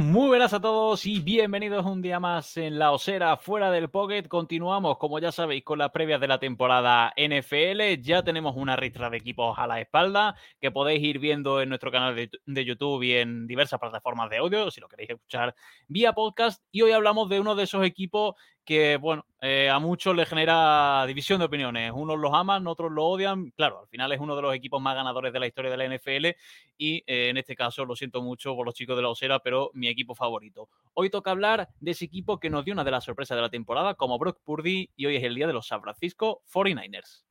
Muy buenas a todos y bienvenidos un día más en la osera fuera del Pocket. Continuamos, como ya sabéis, con las previas de la temporada NFL. Ya tenemos una ristra de equipos a la espalda que podéis ir viendo en nuestro canal de, de YouTube y en diversas plataformas de audio, si lo queréis escuchar vía podcast. Y hoy hablamos de uno de esos equipos que, bueno, eh, a muchos le genera división de opiniones. Unos los aman, otros lo odian. Claro, al final es uno de los equipos más ganadores de la historia de la NFL y eh, en este caso lo siento mucho por los chicos de la Osera, pero mi equipo favorito. Hoy toca hablar de ese equipo que nos dio una de las sorpresas de la temporada como Brock Purdy y hoy es el día de los San Francisco 49ers.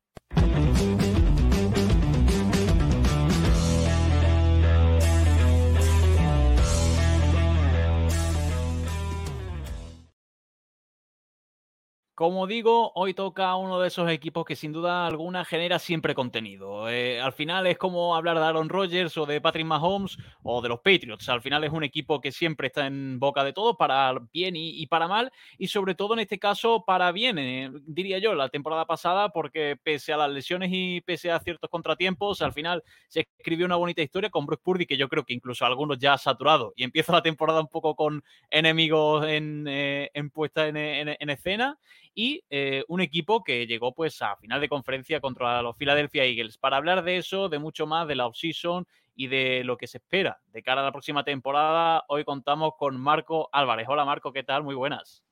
Como digo, hoy toca uno de esos equipos que sin duda alguna genera siempre contenido. Eh, al final es como hablar de Aaron Rodgers o de Patrick Mahomes o de los Patriots. Al final es un equipo que siempre está en boca de todos, para bien y, para mal, y sobre todo en este caso para bien, eh, diría yo, la temporada pasada, porque pese a las lesiones y pese a ciertos contratiempos, al final se escribió una bonita historia con Bruce Purdy, que yo creo que incluso algunos ya ha saturado, y empieza la temporada un poco con enemigos en, eh, puesta en escena y eh, un equipo que llegó pues a final de conferencia contra los Philadelphia Eagles. Para hablar de eso, de mucho más, de la offseason y de lo que se espera de cara a la próxima temporada, hoy contamos con Marco Álvarez. Hola Marco, ¿qué tal? Muy buenas.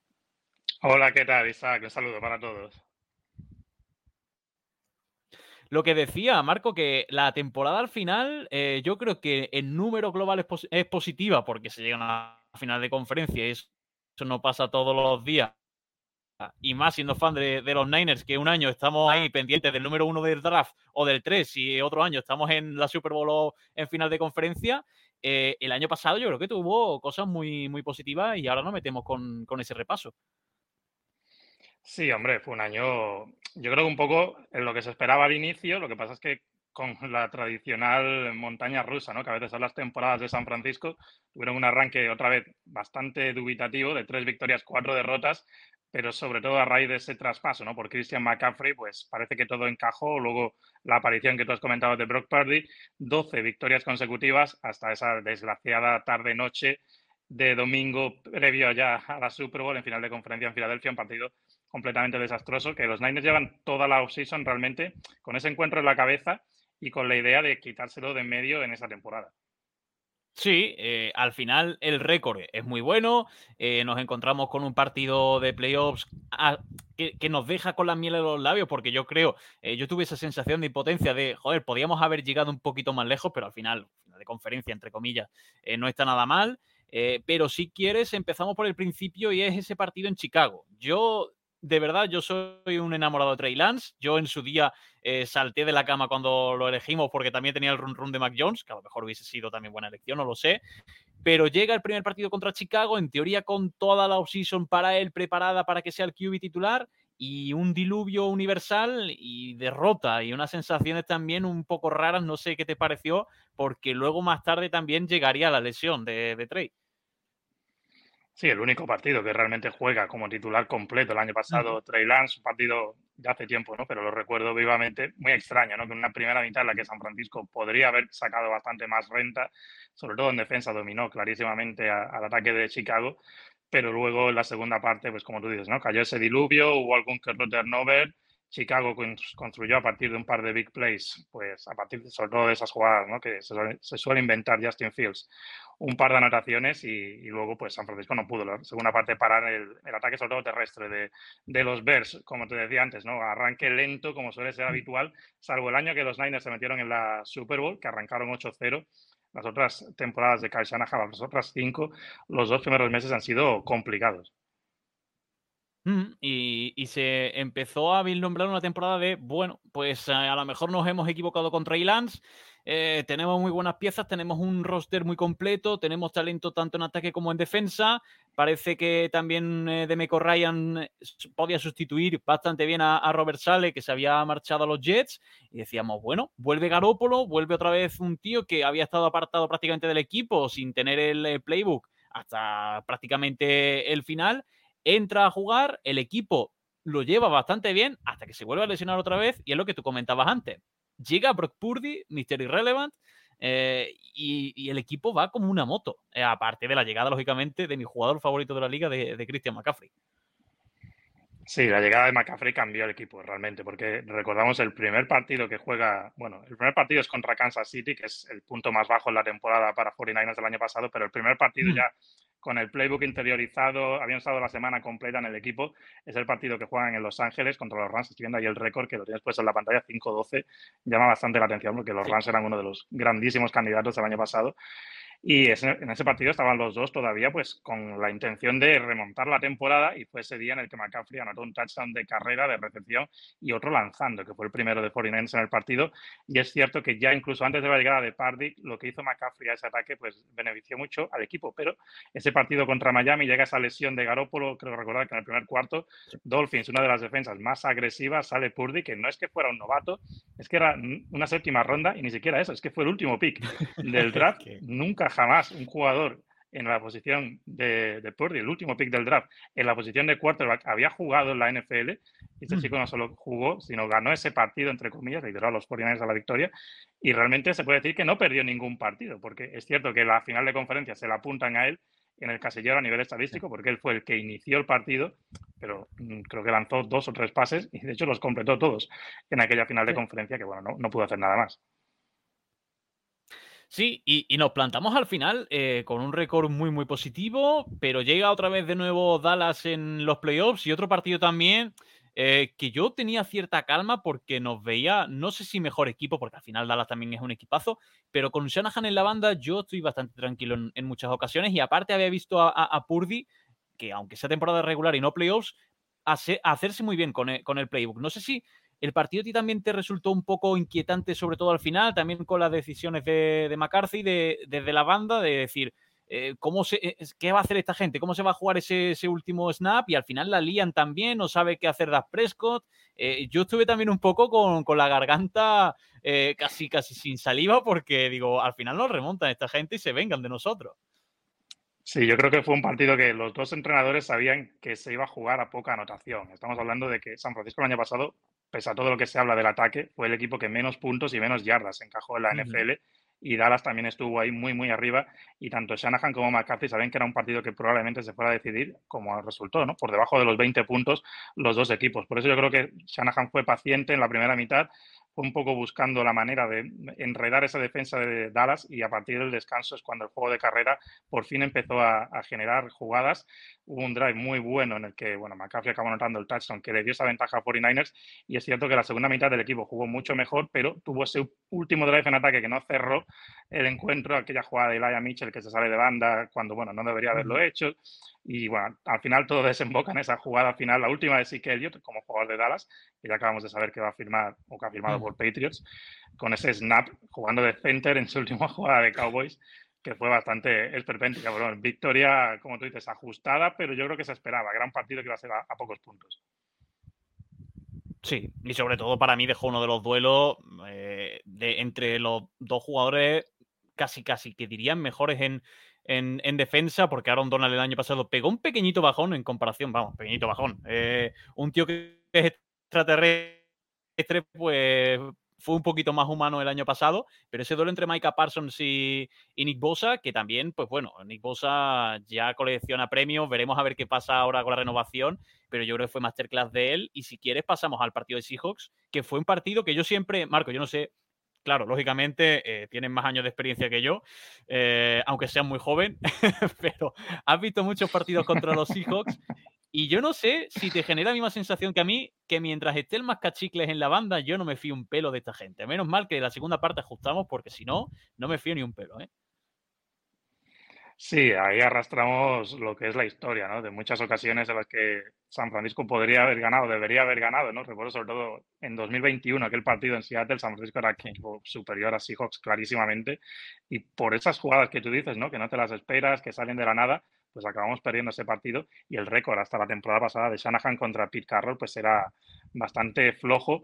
Hola, ¿qué tal, Isaac? Un saludo para todos. Lo que decía Marco, que la temporada al final, eh, yo creo que en número global es, pos es, positiva porque se llegan a final de conferencia y eso no pasa todos los días y más siendo fan de, los Niners, que un año estamos ahí pendientes del número uno del draft o del 3 y otro año estamos en la Super Bowl o en final de conferencia, eh, el año pasado yo creo que tuvo cosas muy, muy positivas y ahora nos metemos con, con, ese repaso. Sí, hombre, fue un año, yo creo que un poco en lo que se esperaba al inicio, lo que pasa es que con la tradicional montaña rusa, ¿no? que a veces son las temporadas de San Francisco, tuvieron un arranque otra vez bastante dubitativo, de tres victorias, cuatro derrotas, pero sobre todo a raíz de ese traspaso, ¿no? Por Christian McCaffrey, pues parece que todo encajó. Luego la aparición que tú has comentado de Brock Purdy, 12 victorias consecutivas hasta esa desgraciada tarde-noche de domingo previo ya a la Super Bowl en final de conferencia en Filadelfia, un partido completamente desastroso, que los Niners llevan toda la offseason realmente con ese encuentro en la cabeza y con la idea de quitárselo de en medio en esa temporada. Sí, eh, al final el récord es muy bueno. Eh, nos encontramos con un partido de playoffs a, que, nos deja con la miel en los labios, porque yo creo, eh, yo tuve esa sensación de impotencia de, joder, podíamos haber llegado un poquito más lejos, pero al final, de conferencia, entre comillas, no está nada mal. Pero si quieres, empezamos por el principio y es ese partido en Chicago. Yo de verdad, yo soy un enamorado de Trey Lance. Yo en su día eh, salté de la cama cuando lo elegimos porque también tenía el run run de Mac Jones, que a lo mejor hubiese sido también buena elección, no lo sé. Pero llega el primer partido contra Chicago, en teoría con toda la offseason para él preparada para que sea el QB titular y un diluvio universal y derrota y unas sensaciones también un poco raras, no sé qué te pareció, porque luego más tarde también llegaría la lesión de, de Trey. Sí, el único partido que realmente juega como titular completo el año pasado. Trey Lance, un partido de hace tiempo, ¿no? Pero lo recuerdo vivamente, muy extraño, ¿no? Que en una primera mitad en la que San Francisco podría haber sacado bastante más renta, sobre todo en defensa, dominó clarísimamente a, al ataque de Chicago, pero luego en la segunda parte, pues como tú dices, ¿no? Cayó ese diluvio, hubo algún que otro turnover, Chicago construyó a partir de un par de big plays, pues a partir de, sobre todo de esas jugadas, ¿no? Que se suele, se suele inventar Justin Fields un par de anotaciones y, y, luego pues San Francisco no pudo la segunda parte parar el, el ataque sobre todo terrestre de, de, los Bears, como te decía antes, ¿no? Arranque lento como suele ser habitual, salvo el año que los Niners se metieron en la Super Bowl, que arrancaron 8-0. Las otras temporadas de Kyle Shanahan, las otras cinco, los dos primeros meses han sido complicados. Mm, y, se empezó a vislumbrar una temporada de, bueno, pues a, a lo mejor nos hemos equivocado con Trey Lance, eh, tenemos muy buenas piezas, tenemos un roster muy completo, tenemos talento tanto en ataque como en defensa. Parece que también eh, Demeco Ryan eh, podía sustituir bastante bien a, a, Robert Sale, que se había marchado a los Jets. Y decíamos, bueno, vuelve Garópolo, vuelve otra vez un tío que había estado apartado prácticamente del equipo sin tener el playbook hasta prácticamente el final. Entra a jugar, el equipo lo lleva bastante bien hasta que se vuelve a lesionar otra vez y es lo que tú comentabas antes llega Brock Purdy, Mr. Irrelevant, eh, y, el equipo va como una moto, eh, aparte de la llegada, lógicamente, de mi jugador favorito de la liga, de, de Christian McCaffrey. Sí, la llegada de McCaffrey cambió el equipo realmente, porque recordamos el primer partido que juega, bueno, el primer partido es contra Kansas City, que es el punto más bajo en la temporada para 49ers del año pasado, pero el primer partido mm. ya con el playbook interiorizado, habían estado la semana completa en el equipo, es el partido que juegan en Los Ángeles contra los Rams, estoy viendo ahí el récord que lo tienes puesto en la pantalla, 5-12, llama bastante la atención porque los Rams eran uno de los grandísimos candidatos del año pasado y en ese partido estaban los dos todavía pues con la intención de remontar la temporada y fue ese día en el que McCaffrey anotó un touchdown de carrera, de recepción y otro lanzando, que fue el primero de 49 en el partido. Y es cierto que ya incluso antes de la llegada de Pardy, lo que hizo McCaffrey a ese ataque pues benefició mucho al equipo. Pero ese partido contra Miami llega esa lesión de Garópolo, creo recordar que en el primer cuarto, Dolphins, una de las defensas más agresivas, sale Purdy, que no es que fuera un novato, es que era una séptima ronda y ni siquiera eso, es que fue el último pick del draft. Nunca jamás un jugador en la posición de, de Purdy, el último pick del draft, en la posición de quarterback, había jugado en la NFL. Y este mm. chico no solo jugó, sino ganó ese partido, entre comillas, lideró a los 49 a la victoria. Y realmente se puede decir que no perdió ningún partido, porque es cierto que la final de conferencia se la apuntan a él en el casillero a nivel estadístico, porque él fue el que inició el partido, pero mm, creo que lanzó dos o tres pases y de hecho los completó todos en aquella final de conferencia, que bueno, no, no pudo hacer nada más. Sí, y, nos plantamos al final eh, con un récord muy, muy positivo, pero llega otra vez de nuevo Dallas en los playoffs y otro partido también eh, que yo tenía cierta calma porque nos veía, no sé si mejor equipo, porque al final Dallas también es un equipazo, pero con Shanahan en la banda yo estoy bastante tranquilo en, muchas ocasiones y aparte había visto a, Purdy, que aunque sea temporada regular y no playoffs, hacerse muy bien con con el playbook. No sé si el partido a ti también te resultó un poco inquietante, sobre todo al final, también con las decisiones de, McCarthy desde la banda, de decir, eh, ¿cómo se, eh, ¿qué va a hacer esta gente? ¿Cómo se va a jugar ese, último snap? Y al final la lían también, no sabe qué hacer Dak Prescott. Eh, yo estuve también un poco con, la garganta casi, casi sin saliva, porque digo, al final nos remontan esta gente y se vengan de nosotros. Sí, yo creo que fue un partido que los dos entrenadores sabían que se iba a jugar a poca anotación. Estamos hablando de que San Francisco el año pasado pese a todo lo que se habla del ataque, fue el equipo que menos puntos y menos yardas encajó en la NFL y Dallas también estuvo ahí muy, muy arriba y tanto Shanahan como McCarthy saben que era un partido que probablemente se fuera a decidir como resultó, ¿no? Por debajo de los 20 puntos los dos equipos. Por eso yo creo que Shanahan fue paciente en la primera mitad un poco buscando la manera de enredar esa defensa de Dallas y a partir del descanso es cuando el juego de carrera por fin empezó a, generar jugadas. Hubo un drive muy bueno en el que, bueno, McCaffrey acabó anotando el touchdown que le dio esa ventaja a 49ers y es cierto que la segunda mitad del equipo jugó mucho mejor, pero tuvo ese último drive en ataque que no cerró el encuentro, aquella jugada de Elijah Mitchell que se sale de banda cuando, bueno, no debería haberlo hecho. Y bueno, al final todo desemboca en esa jugada final, la última de Zeke Elliott como jugador de Dallas, que ya acabamos de saber que va a firmar o que ha firmado por Patriots, con ese snap jugando de center en su última jugada de Cowboys, que fue bastante esperpéntica. Bueno, victoria, como tú dices, ajustada, pero yo creo que se esperaba. Gran partido que iba a ser a, pocos puntos. Sí, y sobre todo para mí dejó uno de los duelos eh, de, entre los dos jugadores casi, casi que dirían mejores en, en, defensa, porque Aaron Donald el año pasado pegó un pequeñito bajón en comparación, vamos, pequeñito bajón. Eh, un tío que es extraterrestre, pues fue un poquito más humano el año pasado, pero ese duelo entre Micah Parsons y, Nick Bosa, que también, pues bueno, Nick Bosa ya colecciona premios, veremos a ver qué pasa ahora con la renovación, pero yo creo que fue masterclass de él. Y si quieres, pasamos al partido de Seahawks, que fue un partido que yo siempre, Marco, yo no sé claro, lógicamente eh, tienen más años de experiencia que yo, eh, aunque sean muy joven, pero has visto muchos partidos contra los Seahawks y yo no sé si te genera la misma sensación que a mí, que mientras esté el más cachicles en la banda, yo no me fío un pelo de esta gente. Menos mal que la segunda parte ajustamos, porque si no, no me fío ni un pelo. ¿eh? Sí, ahí arrastramos lo que es la historia, ¿no? De muchas ocasiones en las que San Francisco podría haber ganado, debería haber ganado, ¿no? Recuerdo sobre todo en 2021, aquel partido en Seattle, San Francisco era equipo superior a Seahawks clarísimamente. Y por esas jugadas que tú dices, ¿no? Que no te las esperas, que salen de la nada, pues acabamos perdiendo ese partido. Y el récord hasta la temporada pasada de Shanahan contra Pete Carroll, pues era bastante flojo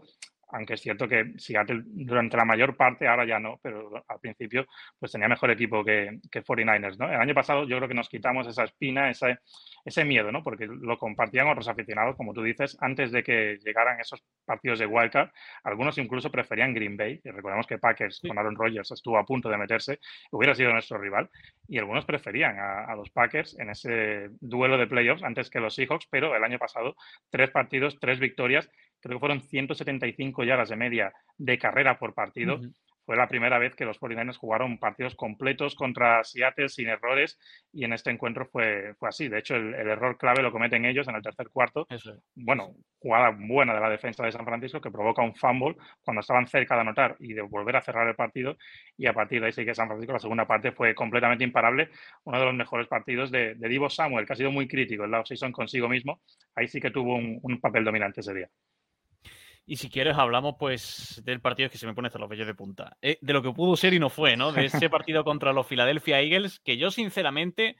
aunque es cierto que Seattle durante la mayor parte, ahora ya no, pero al principio pues tenía mejor equipo que, que 49ers, ¿no? El año pasado yo creo que nos quitamos esa espina, ese, ese miedo, ¿no? Porque lo compartían otros aficionados, como tú dices, antes de que llegaran esos partidos de wildcard, algunos incluso preferían Green Bay, y recordemos que Packers con Aaron Rodgers estuvo a punto de meterse, hubiera sido nuestro rival, y algunos preferían a, a los Packers en ese duelo de playoffs antes que los Seahawks, pero el año pasado tres partidos, tres victorias, creo que fueron 175 yardas de media de carrera por partido. Fue la primera vez que los 49ers jugaron partidos completos contra Seattle sin errores y en este encuentro fue, fue así. De hecho, el, error clave lo cometen ellos en el tercer cuarto. Bueno, jugada buena de la defensa de San Francisco que provoca un fumble cuando estaban cerca de anotar y de volver a cerrar el partido. Y a partir de ahí sí que San Francisco, la segunda parte fue completamente imparable. Uno de los mejores partidos de, de Divo Samuel, que ha sido muy crítico en la season consigo mismo. Ahí sí que tuvo un papel dominante ese día. Y si quieres, hablamos pues del partido que se me pone hasta los vellos de punta. Eh, de lo que pudo ser y no fue, ¿no? De ese partido contra los Philadelphia Eagles, que yo sinceramente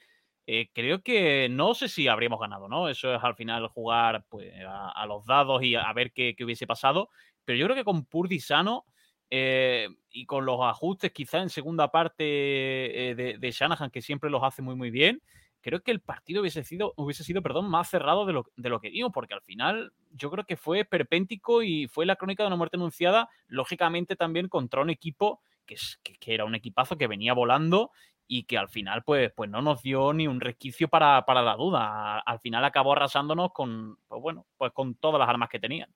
eh, creo que no sé si habríamos ganado, ¿no? Eso es al final jugar pues, a, los dados y a, ver qué, hubiese pasado. Pero yo creo que con Purdy sano eh, y con los ajustes quizá en segunda parte de, de Shanahan, que siempre los hace muy, muy bien, creo que el partido hubiese sido, hubiese sido perdón, más cerrado de lo, de lo que digo, porque al final yo creo que fue perpéntico y fue la crónica de una muerte anunciada, lógicamente también contra un equipo que, es, que, era un equipazo que venía volando y que al final pues, pues no nos dio ni un resquicio para, para la duda. Al final acabó arrasándonos con, pues bueno, pues con todas las armas que tenían.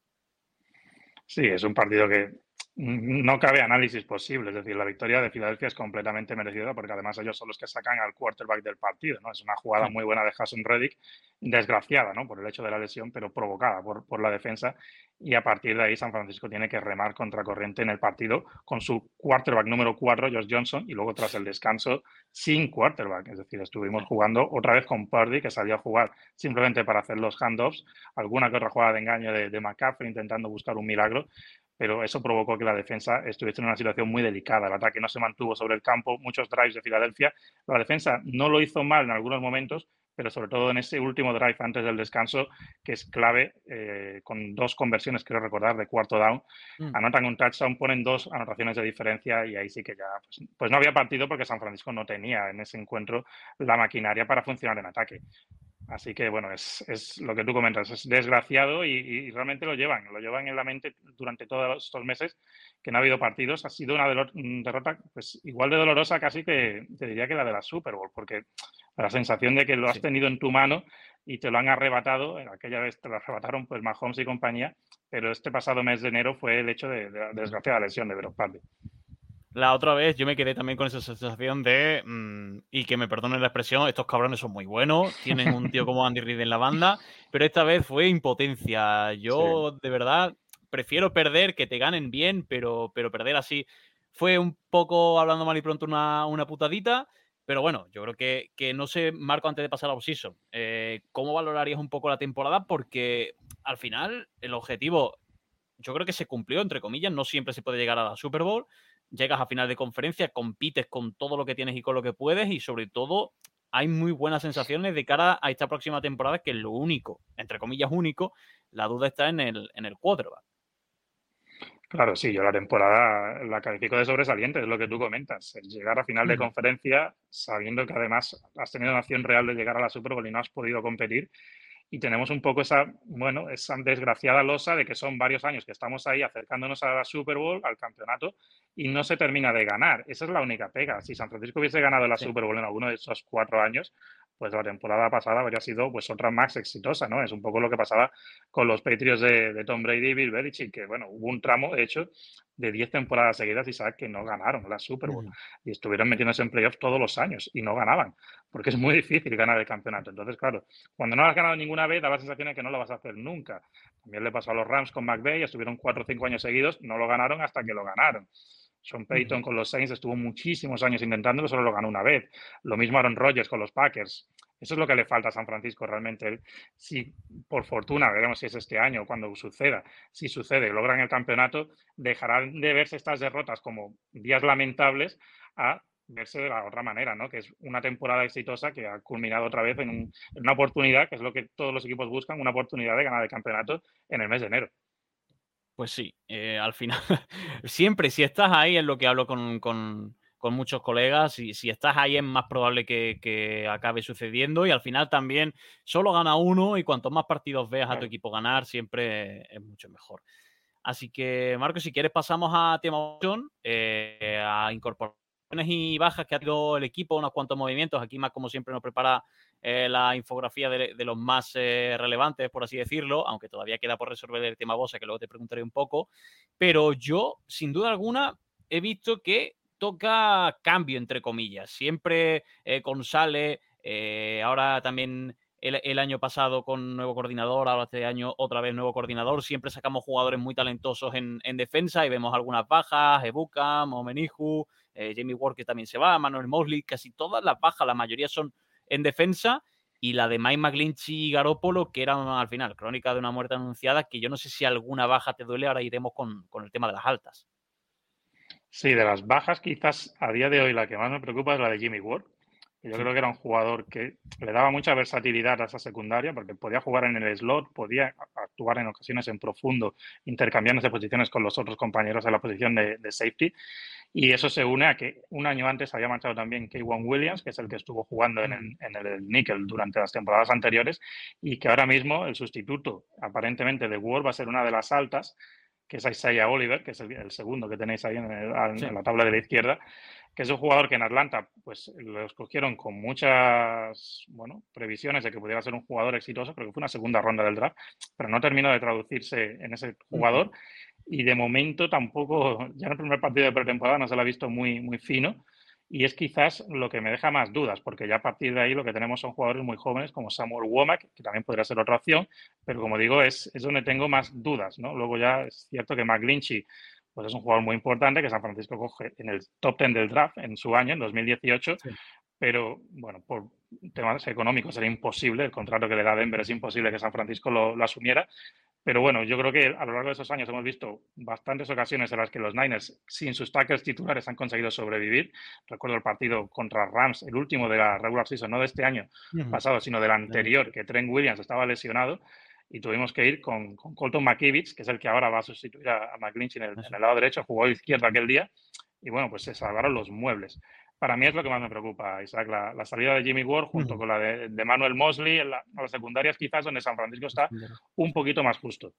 Sí, es un partido que no cabe análisis posible. Es decir, la victoria de Filadelfia es completamente merecida porque además ellos son los que sacan al quarterback del partido. ¿no? Es una jugada muy buena de Hassan Reddick, desgraciada ¿no? por el hecho de la lesión, pero provocada por, por la defensa. Y a partir de ahí San Francisco tiene que remar contracorriente en el partido con su quarterback número 4, Josh Johnson, y luego tras el descanso sin quarterback. Es decir, estuvimos jugando otra vez con Purdy, que salió a jugar simplemente para hacer los handoffs, alguna que otra jugada de engaño de, de McCaffrey intentando buscar un milagro, pero eso provocó que la defensa estuviese en una situación muy delicada. El ataque no se mantuvo sobre el campo, muchos drives de Filadelfia. La defensa no lo hizo mal en algunos momentos, pero sobre todo en ese último drive antes del descanso, que es clave, eh, con dos conversiones, quiero recordar, de cuarto down. Mm. Anotan un touchdown, ponen dos anotaciones de diferencia y ahí sí que ya, pues, pues, no había partido porque San Francisco no tenía en ese encuentro la maquinaria para funcionar en ataque. Así que, bueno, es, es, lo que tú comentas, es desgraciado y, realmente lo llevan, lo llevan en la mente durante todos estos meses que no ha habido partidos. Ha sido una derrota pues igual de dolorosa casi que te diría que la de la Super Bowl, porque la sensación de que lo has tenido en tu mano y te lo han arrebatado, aquella vez te lo arrebataron pues Mahomes y compañía, pero este pasado mes de enero fue el hecho de, la desgraciada lesión de Brock la otra vez yo me quedé también con esa sensación de, mm, y que me perdonen la expresión, estos cabrones son muy buenos, tienen un tío como Andy Reid en la banda, pero esta vez fue impotencia. Yo de verdad prefiero perder que te ganen bien, pero, pero perder así fue un poco, hablando mal y pronto, una, una putadita. Pero bueno, yo creo que, que no sé, Marco, antes de pasar a la season, eh, ¿cómo valorarías un poco la temporada? Porque al final el objetivo yo creo que se cumplió, entre comillas, no siempre se puede llegar a la Super Bowl, llegas a final de conferencia, compites con todo lo que tienes y con lo que puedes y sobre todo hay muy buenas sensaciones de cara a esta próxima temporada que es lo único, entre comillas único, la duda está en el, en el quarterback. Claro, sí, yo la temporada la califico de sobresaliente, es lo que tú comentas. llegar a final de conferencia sabiendo que además has tenido una acción real de llegar a la Super Bowl y no has podido competir, y tenemos un poco esa, bueno, esa desgraciada losa de que son varios años que estamos ahí acercándonos a la Super Bowl, al campeonato, y no se termina de ganar. Esa es la única pega. Si San Francisco hubiese ganado la Super Bowl en alguno de esos cuatro años, pues la temporada pasada habría sido pues otra más exitosa, ¿no? Es un poco lo que pasaba con los Patriots de, Tom Brady y Bill Belichick, que bueno, hubo un tramo, de hecho, de 10 temporadas seguidas y sabes que no ganaron la Super Bowl y estuvieron metiéndose en playoffs todos los años y no ganaban, porque es muy difícil ganar el campeonato. Entonces, claro, cuando no has ganado ninguna vez, da la sensación de que no lo vas a hacer nunca. También le pasó a los Rams con McVeigh, estuvieron 4 o 5 años seguidos, no lo ganaron hasta que lo ganaron. Sean Payton con los Saints estuvo muchísimos años intentándolo, solo lo ganó una vez. Lo mismo Aaron Rodgers con los Packers. Eso es lo que le falta a San Francisco realmente. Si por fortuna, veremos si es este año cuando suceda, si sucede, logran el campeonato, dejarán de verse estas derrotas como días lamentables a verse de la otra manera, ¿no? Que es una temporada exitosa que ha culminado otra vez en, en una oportunidad, que es lo que todos los equipos buscan, una oportunidad de ganar el campeonato en el mes de enero. Pues sí, eh, al final, siempre si estás ahí es lo que hablo con, muchos colegas, y si estás ahí es más probable que, acabe sucediendo y al final también solo gana uno y cuanto más partidos veas a tu equipo ganar, siempre es mucho mejor. Así que, Marco, si quieres pasamos a tema eh, a incorporaciones y bajas que ha tenido el equipo, unos cuantos movimientos. Aquí más como siempre nos prepara eh, la infografía de, los más eh, relevantes, por así decirlo, aunque todavía queda por resolver el tema Bosa, que luego te preguntaré un poco. Pero yo, sin duda alguna, he visto que toca cambio, entre comillas. Siempre eh, con Sale, ahora también el, año pasado con nuevo coordinador, ahora este año otra vez nuevo coordinador. Siempre sacamos jugadores muy talentosos en, defensa y vemos algunas bajas, Ebuka, Momeniju, Jamie Ward que también se va, Manuel Mosley, casi todas las bajas, la mayoría son en defensa y la de Mike McGlinchey y Garópolo, que eran al final crónica de una muerte anunciada, que yo no sé si alguna baja te duele, ahora iremos con, el tema de las altas. Sí, de las bajas quizás a día de hoy la que más me preocupa es la de Jimmy Ward. Yo creo que era un jugador que le daba mucha versatilidad a esa secundaria porque podía jugar en el slot, podía actuar en ocasiones en profundo, intercambiando de posiciones con los otros compañeros en la posición de, de safety. Y eso se une a que un año antes había marchado también Kaywan Williams, que es el que estuvo jugando en el, en el Nickel durante las temporadas anteriores, y que ahora mismo el sustituto, aparentemente, de Ward va a ser una de las altas, que es Isaiah Oliver, que es el, segundo que tenéis ahí en, en, la tabla de la izquierda, que es un jugador que en Atlanta pues lo escogieron con muchas bueno, previsiones de que pudiera ser un jugador exitoso, pero que fue una segunda ronda del draft, pero no terminó de traducirse en ese jugador. Y de momento tampoco, ya en el primer partido de pretemporada no se lo ha visto muy, muy fino y es quizás lo que me deja más dudas, porque ya a partir de ahí lo que tenemos son jugadores muy jóvenes como Samuel Womack, que también podría ser otra opción, pero como digo, es, es donde tengo más dudas, ¿no? Luego ya es cierto que McGlinchy pues es un jugador muy importante que San Francisco coge en el top 10 del draft en su año, en 2018, pero bueno, por temas económicos era imposible, el contrato que le da Denver es imposible que San Francisco lo, lo asumiera, pero bueno, yo creo que a lo largo de esos años hemos visto bastantes ocasiones en las que los Niners, sin sus tackles titulares, han conseguido sobrevivir. Recuerdo el partido contra Rams, el último de la regular season, no de este año pasado, sino del anterior, que Trent Williams estaba lesionado y tuvimos que ir con, Colton McKivitz, que es el que ahora va a sustituir a, a en el, en el lado derecho, jugó a izquierda aquel día y bueno, pues se salvaron los muebles para mí es lo que más me preocupa, Isaac, la, salida de Jimmy Ward junto con la de, Manuel Mosley en, las secundarias quizás donde San Francisco está un poquito más justo.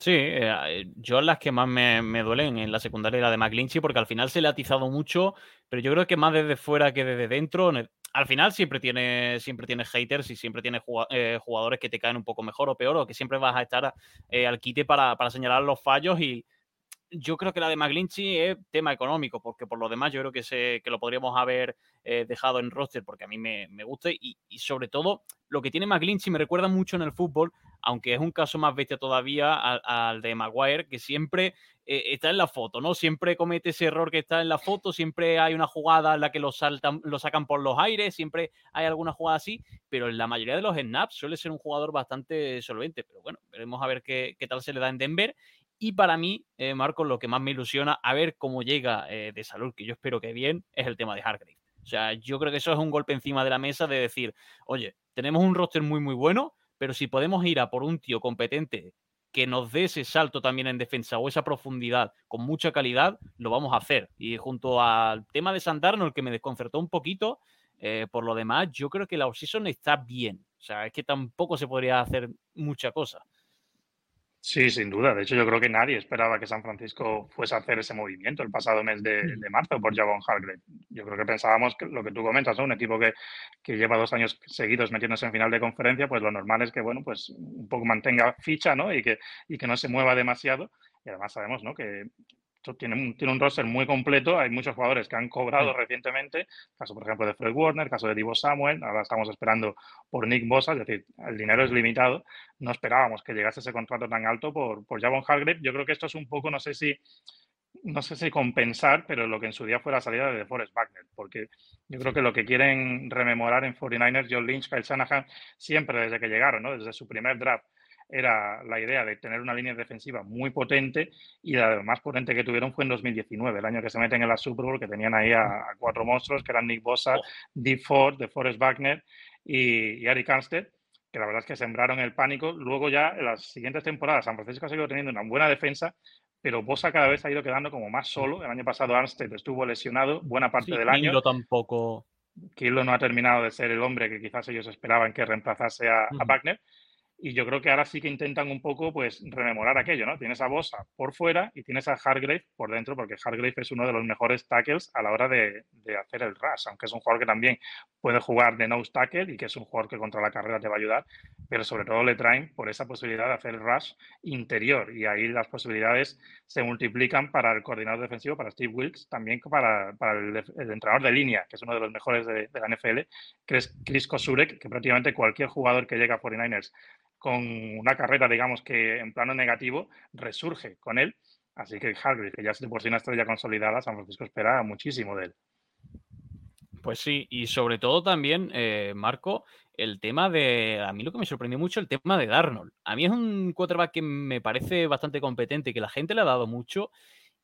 Sí, eh, yo las que más me, duelen en la secundaria la de McGlinchy porque al final se le ha atizado mucho, pero yo creo que más desde fuera que desde dentro. Al final siempre tiene, siempre tiene haters y siempre tiene eh, jugadores que te caen un poco mejor o peor o que siempre vas a estar eh, al quite para, para señalar los fallos y, yo creo que la de McGlinchey es tema económico, porque por lo demás yo creo que, se, que lo podríamos haber eh, dejado en roster porque a mí me, gusta y, sobre todo lo que tiene McGlinchey me recuerda mucho en el fútbol, aunque es un caso más bestia todavía al, de Maguire, que siempre eh, está en la foto, ¿no? Siempre comete ese error que está en la foto, siempre hay una jugada en la que lo, saltan, lo sacan por los aires, siempre hay alguna jugada así, pero en la mayoría de los snaps suele ser un jugador bastante solvente, pero bueno, veremos a ver qué, qué tal se le da en Denver y para mí, eh, Marcos, lo que más me ilusiona a ver cómo llega eh, de salud, que yo espero que bien, es el tema de Hargrave. O sea, yo creo que eso es un golpe encima de la mesa de decir, oye, tenemos un roster muy, muy bueno, pero si podemos ir a por un tío competente que nos dé ese salto también en defensa o esa profundidad con mucha calidad, lo vamos a hacer. Y junto al tema de Sandarno, el que me desconcertó un poquito, eh, por lo demás, yo creo que la offseason está bien. O sea, es que tampoco se podría hacer mucha cosa. Sí, sin duda. De hecho, yo creo que nadie esperaba que San Francisco fuese a hacer ese movimiento el pasado mes de, marzo por Javon Hargrave. Yo creo que pensábamos que lo que tú comentas, un equipo que, que, lleva dos años seguidos metiéndose en final de conferencia, pues lo normal es que, bueno, pues un poco mantenga ficha, ¿no? Y que, y que no se mueva demasiado. Y además sabemos, ¿no? Que tiene un, tiene un roster muy completo. Hay muchos jugadores que han cobrado recientemente. Caso, por ejemplo, de Fred Warner, caso de Divo Samuel. Ahora estamos esperando por Nick Bosa. Es decir, el dinero es limitado. No esperábamos que llegase ese contrato tan alto por, por Javon Hargrave. Yo creo que esto es un poco, no sé si no sé si compensar, pero lo que en su día fue la salida de Forrest Wagner, porque yo creo que lo que quieren rememorar en 49ers, John Lynch, Kyle Shanahan, siempre desde que llegaron, ¿no? desde su primer draft, era la idea de tener una línea defensiva muy potente y la más potente que tuvieron fue en 2019, el año que se meten en la Super Bowl, que tenían ahí a, cuatro monstruos, que eran Nick Bosa, oh. Deep Ford, de Forrest Wagner y, y Eric Armstead. que la verdad es que sembraron el pánico. Luego ya en las siguientes temporadas San Francisco ha seguido teniendo una buena defensa, pero Bosa cada vez ha ido quedando como más solo. El año pasado Armstead estuvo lesionado buena parte del año. tampoco. Kilo no ha terminado de ser el hombre que quizás ellos esperaban que reemplazase a, a Wagner. Y yo creo que ahora sí que intentan un poco pues rememorar aquello, ¿no? Tienes a Bosa por fuera y tienes a Hargrave por dentro, porque Hargrave es uno de los mejores tackles a la hora de, de hacer el rush, aunque es un jugador que también puede jugar de nose tackle y que es un jugador que contra la carrera te va a ayudar, pero sobre todo le traen por esa posibilidad de hacer el rush interior y ahí las posibilidades se multiplican para el coordinador defensivo, para Steve Wilkes, también para, para el, entrenador de línea, que es uno de los mejores de, la NFL, Chris Kosurek, que prácticamente cualquier jugador que llega a 49ers con una carrera, digamos que en plano negativo, resurge con él. Así que Hargreaves, que ya es de por sí una estrella consolidada, San Francisco espera muchísimo de él. Pues sí, y sobre todo también, eh, Marco, el tema de. A mí lo que me sorprendió mucho, el tema de Darnold. A mí es un quarterback que me parece bastante competente, que la gente le ha dado mucho,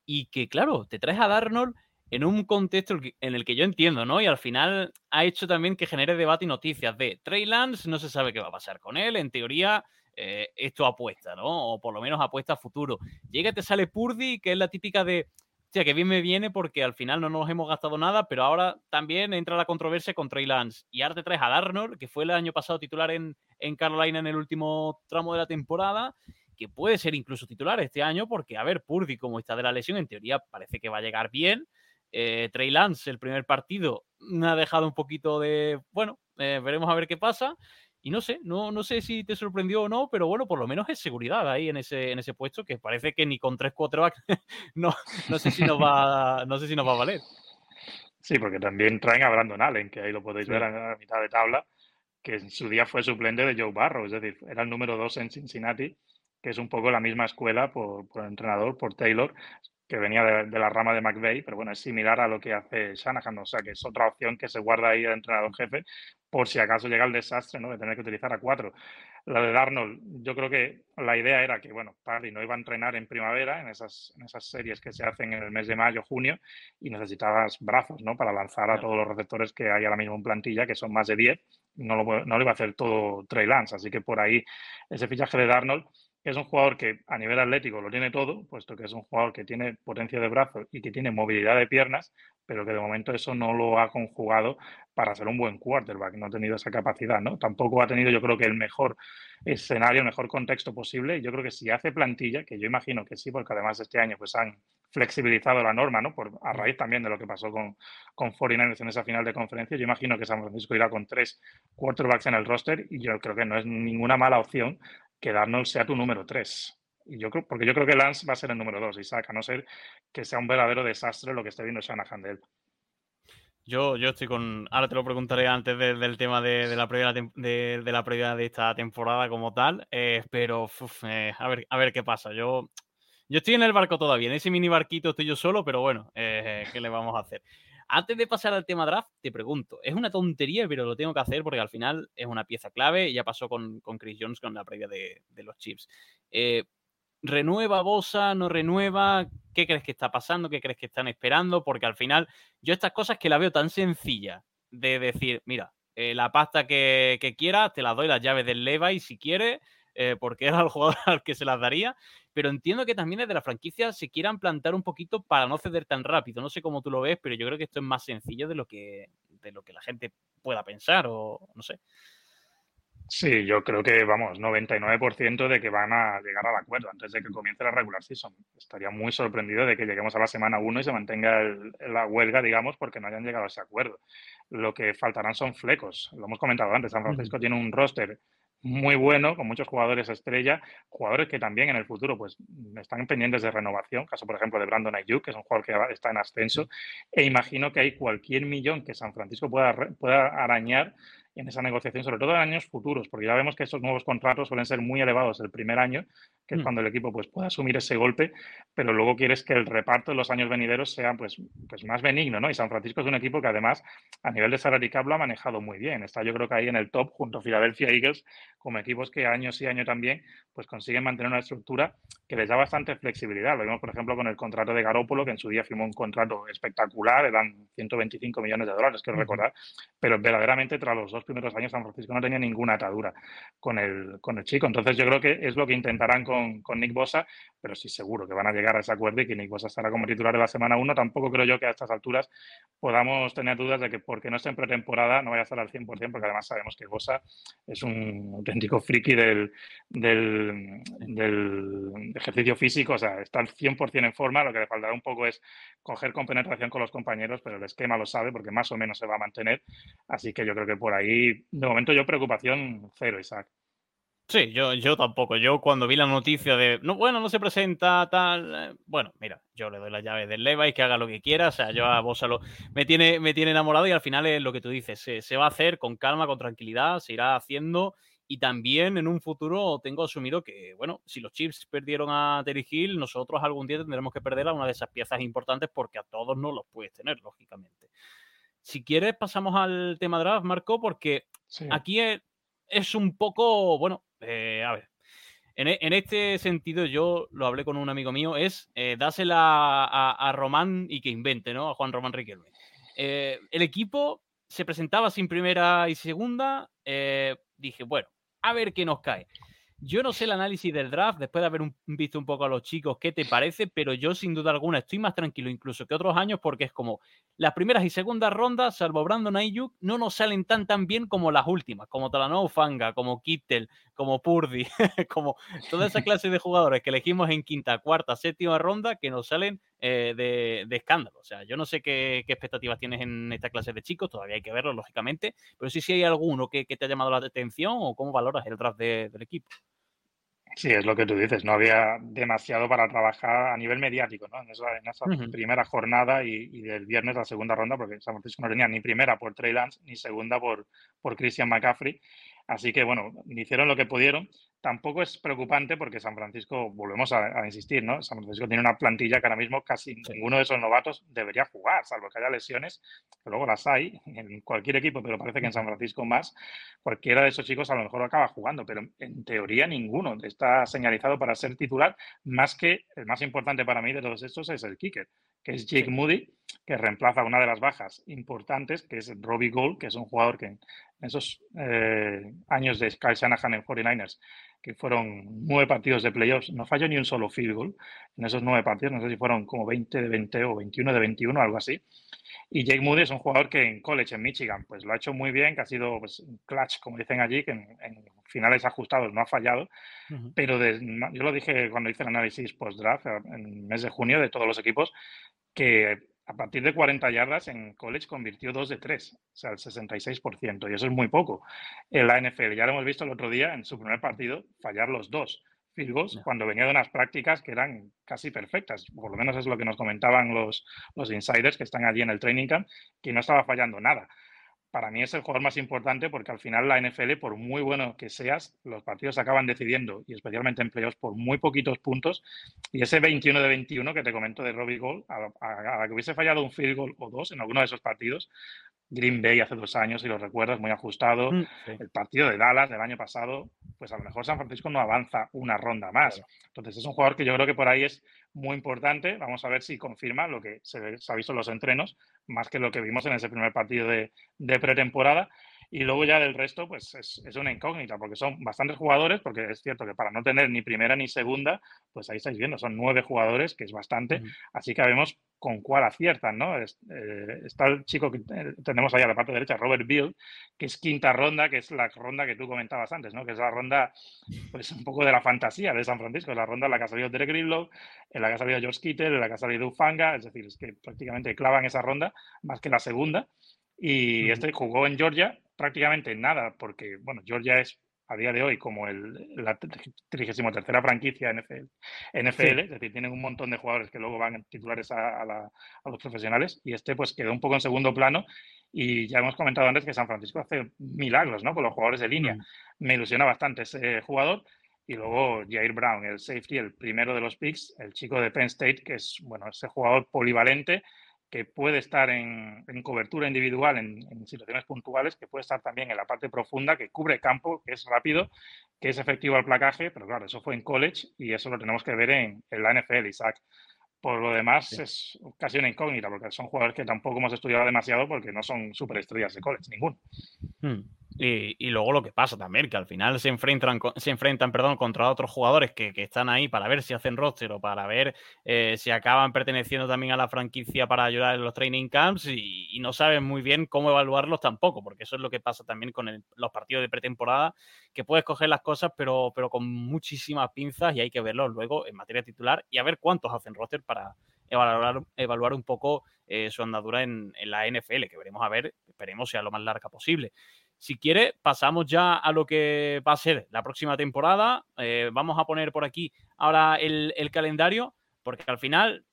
y que, claro, te traes a Darnold en un contexto en el que yo entiendo, ¿no? Y al final ha hecho también que genere debate y noticias de Trey Lance, no se sabe qué va a pasar con él, en teoría eh, esto apuesta, ¿no? O por lo menos apuesta a futuro. Llega te sale Purdy, que es la típica de, sea, que bien me viene porque al final no nos hemos gastado nada, pero ahora también entra la controversia con Trey Lance. Y ahora te traes a Darnold, que fue el año pasado titular en Carolina en el último tramo de la temporada, que puede ser incluso titular este año, porque, a ver, Purdy, como está de la lesión, en teoría parece que va a llegar bien eh, Trey Lance, el primer partido, me ha dejado un poquito de, bueno, eh, veremos a ver qué pasa. Y no sé, no, no sé si te sorprendió o no, pero bueno, por lo menos es seguridad ahí en ese, en ese puesto, que parece que ni con 3 4 no, no sé si nos va, no sé si nos va a valer. Sí, porque también traen a Brandon Allen, que ahí lo podéis ver a la mitad de tabla, que en su día fue suplente de Joe Barrow, es decir, era el número 2 en Cincinnati, que es un poco la misma escuela por, por el entrenador, por Taylor, que venía de, la rama de McVeigh, pero bueno, es similar a lo que hace Shanahan, o sea que es otra opción que se guarda ahí el entrenador jefe por si acaso llega el desastre, ¿no? De tener que utilizar a cuatro. La de Darnold, yo creo que la idea era que, bueno, Paddy no iba a entrenar en primavera, en esas, en esas series que se hacen en el mes de mayo, junio, y necesitabas brazos, ¿no? Para lanzar a todos los receptores que hay ahora mismo en plantilla, que son más de 10. No lo, no lo iba a hacer todo Trey Lance, así que por ahí ese fichaje de Darnold es un jugador que a nivel atlético lo tiene todo, puesto que es un jugador que tiene potencia de brazos y que tiene movilidad de piernas, pero que de momento eso no lo ha conjugado para ser un buen quarterback, no ha tenido esa capacidad, ¿no? Tampoco ha tenido, yo creo que el mejor escenario, el mejor contexto posible. Yo creo que si hace plantilla, que yo imagino que sí, porque además este año pues han flexibilizado la norma, ¿no? Por, a raíz también de lo que pasó con, con 49ers en esa final de conferencia. Yo imagino que San Francisco irá con tres quarterbacks en el roster y yo creo que no es ninguna mala opción que Darnold sea tu número 3. Y yo creo, porque yo creo que Lance va a ser el número 2, Isaac, a no ser que sea un verdadero desastre lo que esté viendo Shanahan de él. Yo, yo estoy con. Ahora te lo preguntaré antes del tema de, la previa de, la previa de esta temporada como tal. Eh, pero eh, a, ver, a ver qué pasa. Yo, yo estoy en el barco todavía. En ese mini barquito estoy yo solo, pero bueno, eh, ¿qué le vamos a hacer? Antes de pasar al tema draft, te pregunto, es una tontería, pero lo tengo que hacer porque al final es una pieza clave. Ya pasó con, Chris Jones con la previa de, los Chips. Eh, ¿Renueva Bosa? ¿No renueva? ¿Qué crees que está pasando? ¿Qué crees que están esperando? Porque al final, yo estas cosas que la veo tan sencilla de decir, mira, eh, la pasta que, que quieras, te la doy las llaves del Levi si quieres, eh, porque era el jugador al que se las daría pero entiendo que también desde la franquicia se quieran plantar un poquito para no ceder tan rápido. No sé cómo tú lo ves, pero yo creo que esto es más sencillo de lo que, de lo que la gente pueda pensar o no sé. Sí, yo creo que, vamos, 99% de que van a llegar al acuerdo antes de que comience la regular season. Estaría muy sorprendido de que lleguemos a la semana 1 y se mantenga la huelga, digamos, porque no hayan llegado a ese acuerdo. Lo que faltarán son flecos. Lo hemos comentado antes, San Francisco tiene un roster muy bueno, con muchos jugadores estrella, jugadores que también en el futuro pues están pendientes de renovación, caso por ejemplo de Brandon Ayuk, que es un jugador que está en ascenso, e imagino que hay cualquier millón que San Francisco pueda, pueda arañar en esa negociación, sobre todo en años futuros, porque ya vemos que estos nuevos contratos suelen ser muy elevados el primer año, que es mm. cuando el equipo pues, puede asumir ese golpe, pero luego quieres que el reparto de los años venideros sea pues, pues más benigno, ¿no? Y San Francisco es un equipo que además a nivel de salary cap lo ha manejado muy bien. Está yo creo que ahí en el top junto a Philadelphia Eagles como equipos que año sí año también pues consiguen mantener una estructura que les da bastante flexibilidad. Lo vimos, por ejemplo, con el contrato de Garópolo, que en su día firmó un contrato espectacular, eran 125 millones de dólares, quiero recordar, pero verdaderamente tras los dos primeros años San Francisco no tenía ninguna atadura con el, con el chico. Entonces yo creo que es lo que intentarán con, con Nick Bosa, pero sí seguro que van a llegar a ese acuerdo y que Nick Bosa estará como titular de la semana 1. Tampoco creo yo que a estas alturas podamos tener dudas de que porque no esté en pretemporada no vaya a estar al 100%, porque además sabemos que Bosa es un auténtico friki del, del, del ejercicio físico, o sea, está al 100% en forma, lo que le faltará un poco es coger con penetración con los compañeros, pero el esquema lo sabe porque más o menos se va a mantener. Así que yo creo que por ahí, de momento yo preocupación cero, Isaac. Sí, yo, yo tampoco. Yo cuando vi la noticia de, no, bueno, no se presenta tal, eh, bueno, mira, yo le doy la llave del Levi, que haga lo que quiera, o sea, yo a lo me tiene, me tiene enamorado y al final es lo que tú dices, se, va a hacer con calma, con tranquilidad, se irá haciendo y también en un futuro tengo asumido que, bueno, si los Chiefs perdieron a Terry nosotros algún día tendremos que perder a una de esas piezas importantes porque a todos no los puedes tener, lógicamente. Si quieres, pasamos al tema draft, Marco, porque aquí es, un poco, bueno, eh, a ver, e, en, este sentido yo lo hablé con un amigo mío, es eh, dásela a, Román y que invente, ¿no? A Juan Román Riquelme. Eh, el equipo se presentaba sin primera y segunda, dije, bueno, a ver qué nos cae. Yo no sé el análisis del draft, después de haber visto un poco a los chicos, qué te parece, pero yo sin duda alguna estoy más tranquilo incluso que otros años porque es como las primeras y segundas rondas, salvo Brandon Ayuk, no nos salen tan tan bien como las últimas, como Talanoa Fanga, como Kittel, como Purdy, como toda esa clase de jugadores que elegimos en quinta, cuarta, séptima ronda que nos salen eh, de, escándalo. O sea, yo no sé qué, expectativas tienes en esta clase de chicos, todavía hay que verlo, lógicamente, pero sí si hay alguno que, te ha llamado la atención o cómo valoras el draft del equipo. Sí, es lo que tú dices, no había demasiado para trabajar a nivel mediático, ¿no? En esa, primera jornada y, del viernes la segunda ronda, porque San Francisco no tenía ni primera por Trey Lance ni segunda por, por Christian McCaffrey. Así que, bueno, hicieron lo que pudieron. Tampoco es preocupante porque San Francisco, volvemos a, insistir, ¿no? San Francisco tiene una plantilla que ahora mismo casi ninguno de esos novatos debería jugar, salvo que haya lesiones, que luego las hay en cualquier equipo, pero parece que en San Francisco más. Cualquiera de esos chicos a lo mejor acaba jugando, pero en teoría ninguno está señalizado para ser titular, más que el más importante para mí de todos estos es el kicker, que es Jake Moody, que reemplaza una de las bajas importantes, que es Robbie Gould, que es un jugador que en esos eh, años de Kyle Shanahan en 49ers, que fueron nueve partidos de playoffs, no falló ni un solo field goal en esos nueve partidos, no sé si fueron como 20 de 20 o 21 de 21, algo así. Y Jake Moody es un jugador que en college, en Michigan, pues lo ha hecho muy bien, que ha sido pues, clutch, como dicen allí, que en, finales ajustados no ha fallado. Pero yo lo dije cuando hice el análisis post-draft, en el mes de junio, de todos los equipos, que a partir de 40 yardas en college convirtió 2 de 3, o sea, el 66%, y eso es muy poco. En la NFL, ya lo hemos visto el otro día en su primer partido, fallar los dos field goals cuando venía de unas prácticas que eran casi perfectas, por lo menos es lo que nos comentaban los, los insiders que están allí en el training camp, que no estaba fallando nada para mí es el jugador más importante porque al final la NFL, por muy bueno que seas, los partidos acaban decidiendo, y especialmente en playoffs, por muy poquitos puntos. Y ese 21 de 21 que te comento de Robbie Gold, a, la que hubiese fallado un field goal o dos en alguno de esos partidos, Green Bay hace dos años, si lo recuerdas, muy ajustado. Mm, el partido de Dallas del año pasado, pues a lo mejor San Francisco no avanza una ronda más. Entonces es un jugador que yo creo que por ahí es muy importante. Vamos a ver si confirma lo que se, ha visto en los entrenos, más que lo que vimos en ese primer partido de, pretemporada. Y luego ya del resto, pues es, es, una incógnita, porque son bastantes jugadores, porque es cierto que para no tener ni primera ni segunda, pues ahí estáis viendo, son nueve jugadores, que es bastante. Así que vemos con cuál aciertan, ¿no? Eh, está el chico que eh, tenemos ahí a la parte derecha, Robert Bill, que es quinta ronda, que es la ronda que tú comentabas antes, ¿no? Que es la ronda, pues un poco de la fantasía de San Francisco, la ronda en la que ha salido Derek Greenlow, en la que ha salido George Kittle, en la que ha salido Ufanga, es decir, es que prácticamente clavan esa ronda más que la segunda. Y este jugó en Georgia prácticamente nada, porque, bueno, Georgia es a día de hoy como el, la 33 franquicia NFL, NFL es decir, tienen un montón de jugadores que luego van titulares a, a, los profesionales y este pues quedó un poco en segundo plano y ya hemos comentado antes que San Francisco hace milagros ¿no? con los jugadores de línea. Mm. Me ilusiona bastante ese jugador y luego Jair Brown, el safety, el primero de los picks, el chico de Penn State, que es bueno, ese jugador polivalente que puede estar en, cobertura individual en, situaciones puntuales, que puede estar también en la parte profunda, que cubre campo, que es rápido, que es efectivo al placaje, pero claro, eso fue en college y eso lo tenemos que ver en, la NFL, Isaac. Por lo demás, es casi una incógnita, porque son jugadores que tampoco hemos estudiado demasiado porque no son superestrellas de college, ninguno. Hmm. Y, luego lo que pasa también, que al final se enfrentan, se enfrentan perdón, contra otros jugadores que, están ahí para ver si hacen roster o para ver eh, si acaban perteneciendo también a la franquicia para ayudar en los training camps y, no saben muy bien cómo evaluarlos tampoco, porque eso es lo que pasa también con los partidos de pretemporada, que puedes coger las cosas pero, pero con muchísimas pinzas y hay que verlos luego en materia titular y a ver cuántos hacen roster para evaluar, evaluar un poco eh, su andadura en, la NFL, que veremos a ver, esperemos sea lo más larga posible. Si quiere, pasamos ya a lo que va a ser la próxima temporada. Eh, vamos a poner por aquí ahora el, calendario, porque al final,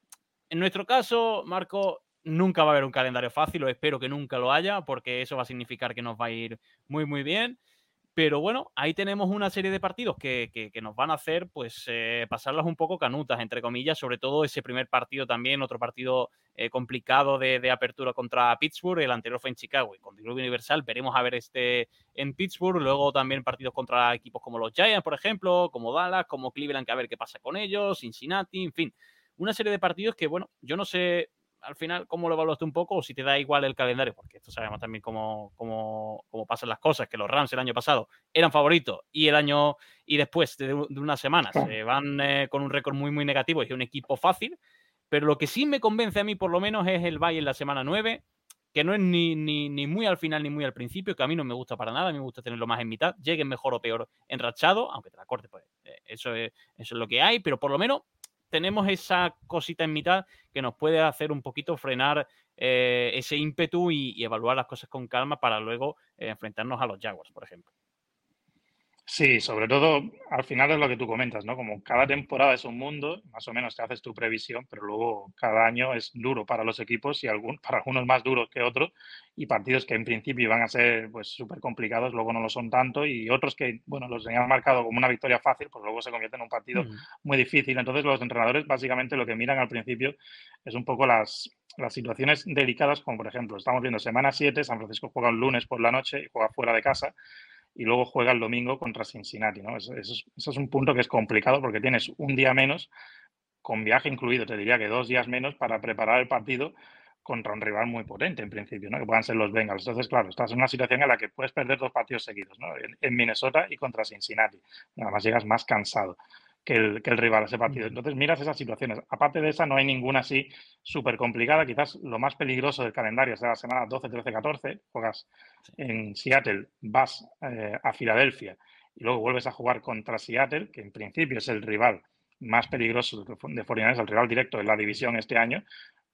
en nuestro caso, Marco, nunca va a haber un calendario fácil, o espero que nunca lo haya, porque eso va a significar que nos va a ir muy, muy bien. Pero bueno, ahí tenemos una serie de partidos que, nos van a hacer pues eh, pasarlas un poco canutas, entre comillas, sobre todo ese primer partido también, otro partido eh, complicado de, apertura contra Pittsburgh, el anterior fue en Chicago y con Diluvio Universal veremos a ver este en Pittsburgh, luego también partidos contra equipos como los Giants, por ejemplo, como Dallas, como Cleveland, que a ver qué pasa con ellos, Cincinnati, en fin, una serie de partidos que bueno, yo no sé al final, ¿cómo lo evaluaste un poco? O si te da igual el calendario, porque esto sabemos también cómo, cómo, cómo pasan las cosas, que los Rams el año pasado eran favoritos y el año y después de, unas semanas se van eh, con un récord muy, muy negativo y un equipo fácil. Pero lo que sí me convence a mí, por lo menos, es el en la semana 9, que no es ni, ni, ni, muy al final ni muy al principio, que a mí no me gusta para nada, a mí me gusta tenerlo más en mitad, lleguen mejor o peor enrachado, aunque te la corte, pues eh, eso, es, eso es lo que hay, pero por lo menos tenemos esa cosita en mitad que nos puede hacer un poquito frenar eh, ese ímpetu y, evaluar las cosas con calma para luego eh, enfrentarnos a los Jaguars, por ejemplo. Sí, sobre todo al final es lo que tú comentas, ¿no? Como cada temporada es un mundo, más o menos te haces tu previsión, pero luego cada año es duro para los equipos y algún, para algunos más duros que otros y partidos que en principio iban a ser pues súper complicados, luego no lo son tanto y otros que, bueno, los tenían marcado como una victoria fácil, pues luego se convierte en un partido mm. muy difícil. Entonces los entrenadores básicamente lo que miran al principio es un poco las, las situaciones delicadas, como por ejemplo, estamos viendo semana 7, San Francisco juega un lunes por la noche y juega fuera de casa y luego juega el domingo contra Cincinnati. ¿no? Eso, es, un punto que es complicado porque tienes un día menos, con viaje incluido, te diría que dos días menos para preparar el partido contra un rival muy potente en principio, ¿no? que puedan ser los Bengals. Entonces, claro, estás en una situación en la que puedes perder dos partidos seguidos, ¿no? en, Minnesota y contra Cincinnati. Además, llegas más cansado que el, que el rival ese partido. Entonces miras esas situaciones. Aparte de esa, no hay ninguna así súper complicada. Quizás lo más peligroso del calendario es de la semana 12, 13, 14. Juegas en Seattle, vas eh, a Filadelfia y luego vuelves a jugar contra Seattle, que en principio es el rival más peligroso de 49 el rival directo de la división este año.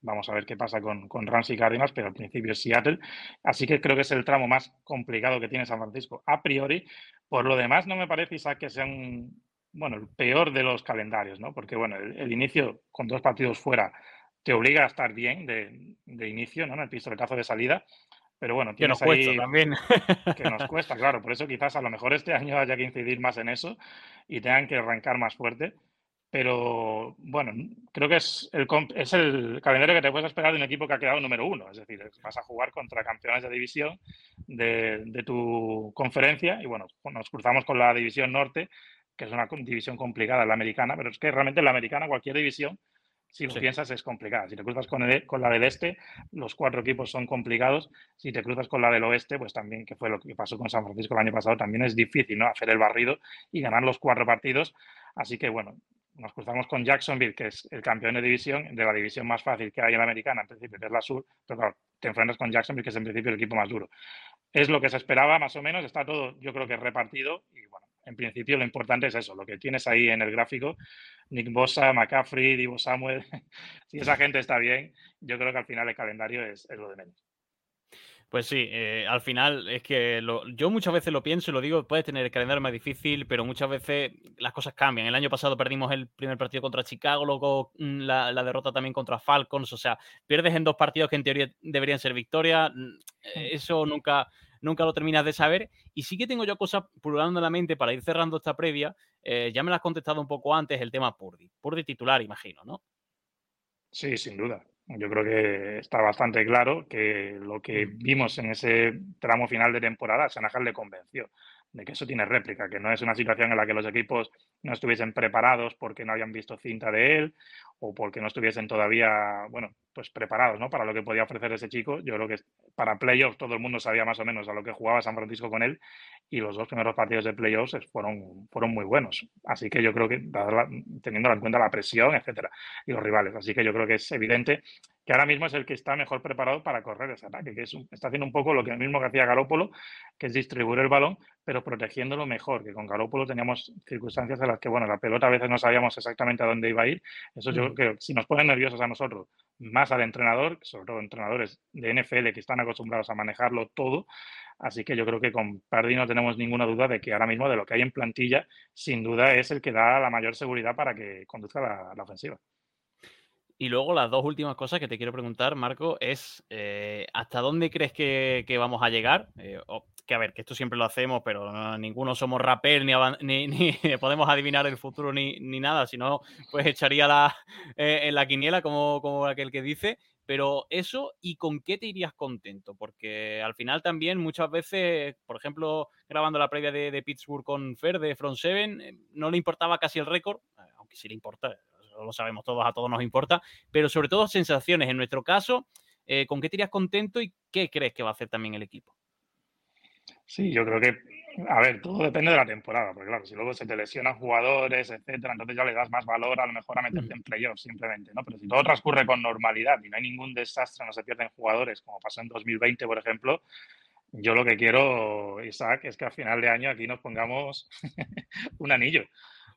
Vamos a ver qué pasa con, con Rams y Cardinals, pero al principio es Seattle. Así que creo que es el tramo más complicado que tiene San Francisco a priori. Por lo demás, no me parece, Isaac, que sea un, bueno, el peor de los calendarios, ¿no? Porque, bueno, el, inicio con dos partidos fuera te obliga a estar bien de, de inicio, ¿no? En el pistoletazo de salida. Pero bueno, que nos cuesta también. Que nos cuesta, claro. Por eso quizás a lo mejor este año haya que incidir más en eso y tengan que arrancar más fuerte. Pero bueno, creo que es el, es el calendario que te puedes esperar de un equipo que ha quedado número uno. Es decir, vas a jugar contra campeones de división de, de tu conferencia y bueno, nos cruzamos con la división norte que es una división complicada la americana, pero es que realmente la americana, cualquier división, si lo piensas, es complicada. Si te cruzas con, con la del este, los cuatro equipos son complicados. Si te cruzas con la del oeste, pues también, que fue lo que pasó con San Francisco el año pasado, también es difícil, ¿no? Hacer el barrido y ganar los cuatro partidos. Así que, bueno, nos cruzamos con Jacksonville, que es el campeón de división, de la división más fácil que hay en la americana, en principio, que es la sur, pero claro, te enfrentas con Jacksonville, que es en principio el equipo más duro. Es lo que se esperaba, más o menos, está todo, yo creo que repartido, y bueno, en principio lo importante es eso, lo que tienes ahí en el gráfico, Nick Bosa, McCaffrey, Divo Samuel, si esa gente está bien, yo creo que al final el calendario es, lo de menos. Pues sí, eh, al final es que yo muchas veces lo pienso y lo digo, puedes tener el calendario más difícil, pero muchas veces las cosas cambian. El año pasado perdimos el primer partido contra Chicago, luego mm, la, la derrota también contra Falcons, o sea, pierdes en dos partidos que en teoría deberían ser victoria, mm, eso nunca, nunca lo terminas de saber. Y sí que tengo yo cosas pululando en la mente para ir cerrando esta previa. Eh, ya me lo has contestado un poco antes, el tema Purdy. Purdy titular, imagino, ¿no? Sí, sin duda. Yo creo que está bastante claro que lo que vimos en ese tramo final de temporada, Shanahan le convenció. de que eso tiene réplica, que no es una situación en la que los equipos no estuviesen preparados porque no habían visto cinta de él o porque no estuviesen todavía, bueno, pues preparados, ¿no? Para lo que podía ofrecer ese chico. Yo creo que para playoffs todo el mundo sabía más o menos a lo que jugaba San Francisco con él y los dos primeros partidos de playoffs fueron, fueron muy buenos. Así que yo creo que, teniendo en cuenta la presión, etcétera, y los rivales. Así que yo creo que es evidente que ahora mismo es el que está mejor preparado para correr ese ataque, que es, está haciendo un poco lo que mismo que hacía Garópolo, que es distribuir el balón, pero protegiéndolo mejor, que con Garópolo teníamos circunstancias en las que, bueno, la pelota a veces no sabíamos exactamente a dónde iba a ir. Eso yo que si nos pone nerviosos a nosotros, más al entrenador, sobre todo entrenadores de NFL que están acostumbrados a manejarlo todo, Así que yo creo que con Pardy no tenemos ninguna duda de que ahora mismo de lo que hay en plantilla, sin duda es el que da la mayor seguridad para que conduzca la ofensiva. Y luego las dos últimas cosas que te quiero preguntar, Marco, es eh, ¿hasta dónde crees que, vamos a llegar? Eh, que a ver, que esto siempre lo hacemos, pero ninguno somos rapper, ni, ni, podemos adivinar el futuro ni, nada, si no, pues echaría la, eh, en la quiniela como, aquel que dice. Pero eso, ¿y con qué te irías contento? Porque al final también muchas veces, por ejemplo, grabando la previa de, de Pittsburgh con Fer de Front Seven, no le importaba casi el récord, aunque sí le importa, lo sabemos todos, a todos nos importa, pero sobre todo sensaciones. En nuestro caso, eh, ¿con qué te irías contento y qué crees que va a hacer también el equipo? Sí, yo creo que, a ver, todo depende de la temporada, porque claro, si luego se te lesionan jugadores, etcétera, entonces ya le das más valor a lo mejor a meterte en playoffs simplemente, ¿no? Pero si todo transcurre con normalidad y no hay ningún desastre, no se pierden jugadores, como pasó en 2020, por ejemplo, yo lo que quiero, Isaac, es que a final de año aquí nos pongamos un anillo.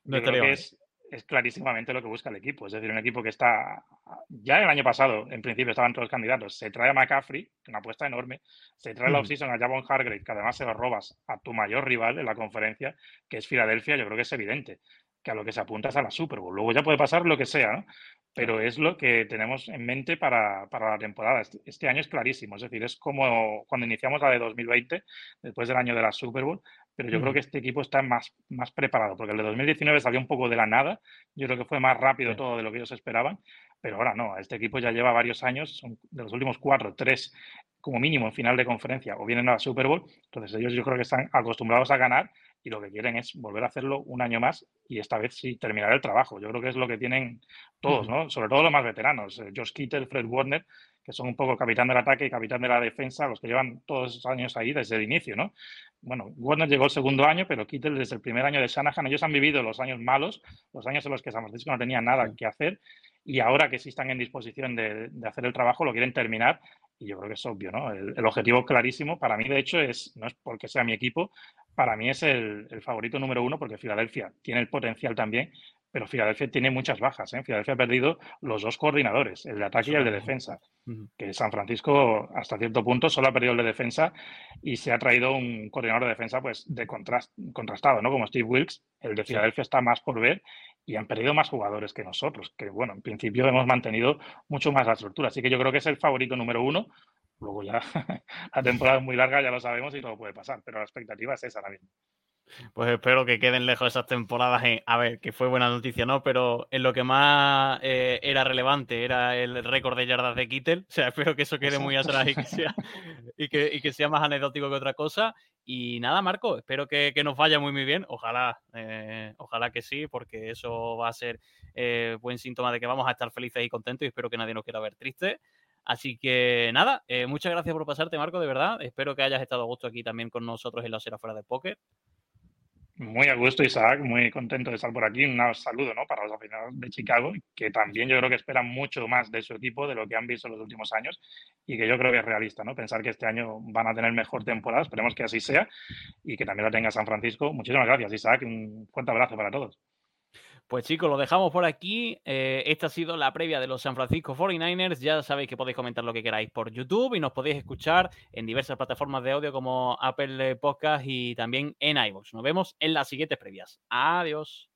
Yo creo que es, es clarísimamente lo que busca el equipo. Es decir, un equipo que está, ya el año pasado, en principio estaban todos los candidatos, se trae a McCaffrey, una apuesta enorme, se trae la offseason a Javon Hargrave, que además se lo robas a tu mayor rival en la conferencia, que es Filadelfia, yo creo que es evidente que a lo que se apunta es a la Super Bowl. Luego ya puede pasar lo que sea, ¿no? Pero es lo que tenemos en mente para, para la temporada. Este, este, año es clarísimo, es decir, es como cuando iniciamos la de 2020, después del año de la Super Bowl, pero yo creo que este equipo está más, más preparado, porque el de 2019 salió un poco de la nada, yo creo que fue más rápido todo de lo que ellos esperaban, pero ahora no, este equipo ya lleva varios años, son de los últimos cuatro, tres como mínimo en final de conferencia o vienen a la Super Bowl, entonces ellos yo creo que están acostumbrados a ganar y lo que quieren es volver a hacerlo un año más y esta vez sí terminar el trabajo. Yo creo que es lo que tienen todos, ¿no? Sobre todo los más veteranos, eh, Josh Kittle, Fred Warner, que son un poco capitán del ataque y capitán de la defensa, los que llevan todos esos años ahí desde el inicio, ¿no? Bueno, Warner llegó el segundo año, pero Kittle desde el primer año de Shanahan, ellos han vivido los años malos, los años en los que San Francisco no tenía nada que hacer y ahora que sí están en disposición de, hacer el trabajo, lo quieren terminar y yo creo que es obvio, ¿no? El, objetivo clarísimo para mí, de hecho, es no es porque sea mi equipo, para mí es el, el favorito número uno porque Filadelfia tiene el potencial también pero Filadelfia tiene muchas bajas. ¿eh? Filadelfia ha perdido los dos coordinadores, el de ataque y el de defensa. Que San Francisco, hasta cierto punto, solo ha perdido el de defensa y se ha traído un coordinador de defensa pues, de contrastado, ¿no? como Steve Wilkes. El de Filadelfia está más por ver y han perdido más jugadores que nosotros, que bueno, en principio hemos mantenido mucho más la estructura. Así que yo creo que es el favorito número uno. Luego ya la temporada es muy larga, ya lo sabemos y todo puede pasar, pero la expectativa es esa ahora mismo. Pues espero que queden lejos esas temporadas en, a ver, que fue buena noticia, ¿no? Pero en lo que más eh, era relevante era el récord de yardas de Kittel. O sea, espero que eso quede muy atrás y que sea, y que, sea más anecdótico que otra cosa. Y nada, Marco, espero que, nos vaya muy, muy bien. Ojalá, eh, ojalá que sí, porque eso va a ser eh, buen síntoma de que vamos a estar felices y contentos y espero que nadie nos quiera ver triste. Así que nada, muchas gracias por pasarte, Marco, de verdad. Espero que hayas estado a gusto aquí también con nosotros en la Sera Fuera de Póker. Muy a gusto, Isaac, muy contento de estar por aquí. Un saludo ¿no? para los aficionados de Chicago, que también yo creo que esperan mucho más de su equipo de lo que han visto en los últimos años y que yo creo que es realista, ¿no? Pensar que este año van a tener mejor temporada, esperemos que así sea y que también la tenga San Francisco. Muchísimas gracias, Isaac. Un fuerte abrazo para todos. Pues chicos, lo dejamos por aquí. Eh, esta ha sido la previa de los San Francisco 49ers. Ya sabéis que podéis comentar lo que queráis por YouTube y nos podéis escuchar en diversas plataformas de audio como Apple Podcast y también en iVoox. Nos vemos en las siguientes previas. Adiós.